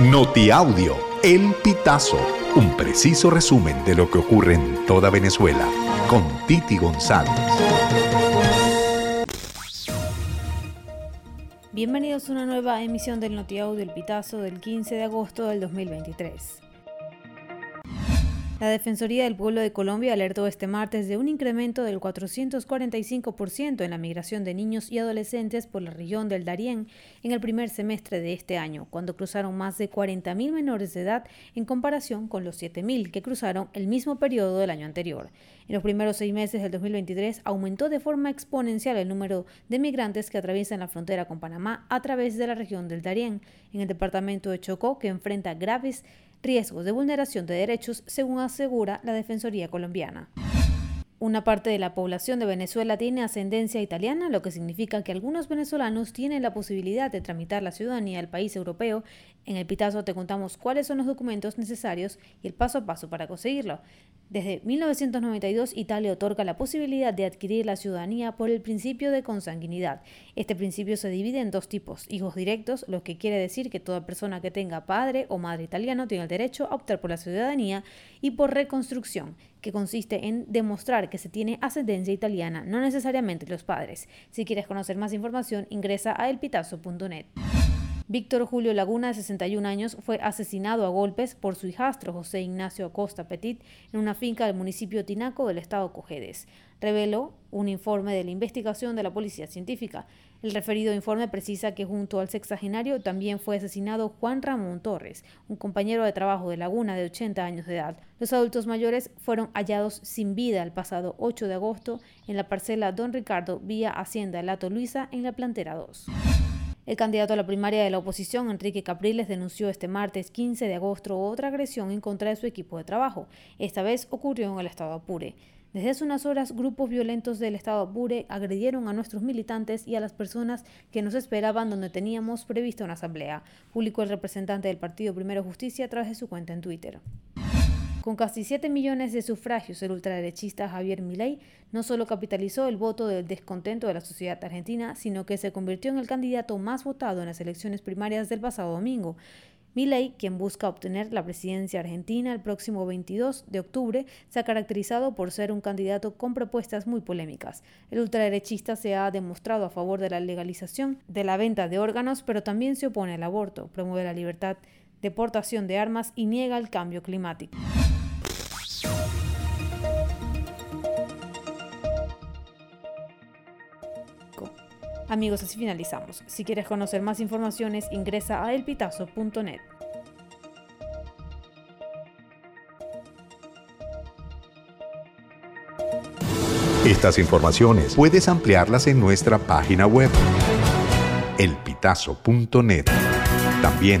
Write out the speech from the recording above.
Notiaudio, El Pitazo, un preciso resumen de lo que ocurre en toda Venezuela, con Titi González. Bienvenidos a una nueva emisión del Notiaudio, El Pitazo del 15 de agosto del 2023. La Defensoría del Pueblo de Colombia alertó este martes de un incremento del 445% en la migración de niños y adolescentes por la región del Darién en el primer semestre de este año, cuando cruzaron más de 40.000 menores de edad en comparación con los 7.000 que cruzaron el mismo periodo del año anterior. En los primeros seis meses del 2023 aumentó de forma exponencial el número de migrantes que atraviesan la frontera con Panamá a través de la región del Darién, en el departamento de Chocó, que enfrenta graves riesgos de vulneración de derechos, según asegura la Defensoría colombiana. Una parte de la población de Venezuela tiene ascendencia italiana, lo que significa que algunos venezolanos tienen la posibilidad de tramitar la ciudadanía del país europeo. En el Pitazo te contamos cuáles son los documentos necesarios y el paso a paso para conseguirlo. Desde 1992, Italia otorga la posibilidad de adquirir la ciudadanía por el principio de consanguinidad. Este principio se divide en dos tipos, hijos directos, lo que quiere decir que toda persona que tenga padre o madre italiano tiene el derecho a optar por la ciudadanía, y por reconstrucción, que consiste en demostrar que se tiene ascendencia italiana, no necesariamente los padres. Si quieres conocer más información, ingresa a elpitazo.net. Víctor Julio Laguna, de 61 años, fue asesinado a golpes por su hijastro José Ignacio Acosta Petit en una finca del municipio Tinaco del estado Cojedes. Reveló un informe de la investigación de la Policía Científica. El referido informe precisa que junto al sexagenario también fue asesinado Juan Ramón Torres, un compañero de trabajo de Laguna de 80 años de edad. Los adultos mayores fueron hallados sin vida el pasado 8 de agosto en la parcela Don Ricardo, vía Hacienda Lato Luisa, en la plantera 2. El candidato a la primaria de la oposición, Enrique Capriles, denunció este martes 15 de agosto otra agresión en contra de su equipo de trabajo. Esta vez ocurrió en el estado Apure. Desde hace unas horas, grupos violentos del estado Apure agredieron a nuestros militantes y a las personas que nos esperaban donde teníamos prevista una asamblea, publicó el representante del partido Primero Justicia a través de su cuenta en Twitter. Con casi 7 millones de sufragios, el ultraderechista Javier Milei no solo capitalizó el voto del descontento de la sociedad argentina, sino que se convirtió en el candidato más votado en las elecciones primarias del pasado domingo. Milei, quien busca obtener la presidencia argentina el próximo 22 de octubre, se ha caracterizado por ser un candidato con propuestas muy polémicas. El ultraderechista se ha demostrado a favor de la legalización de la venta de órganos, pero también se opone al aborto, promueve la libertad de portación de armas y niega el cambio climático. Amigos, así finalizamos. Si quieres conocer más informaciones, ingresa a elpitazo.net. Estas informaciones puedes ampliarlas en nuestra página web, elpitazo.net. También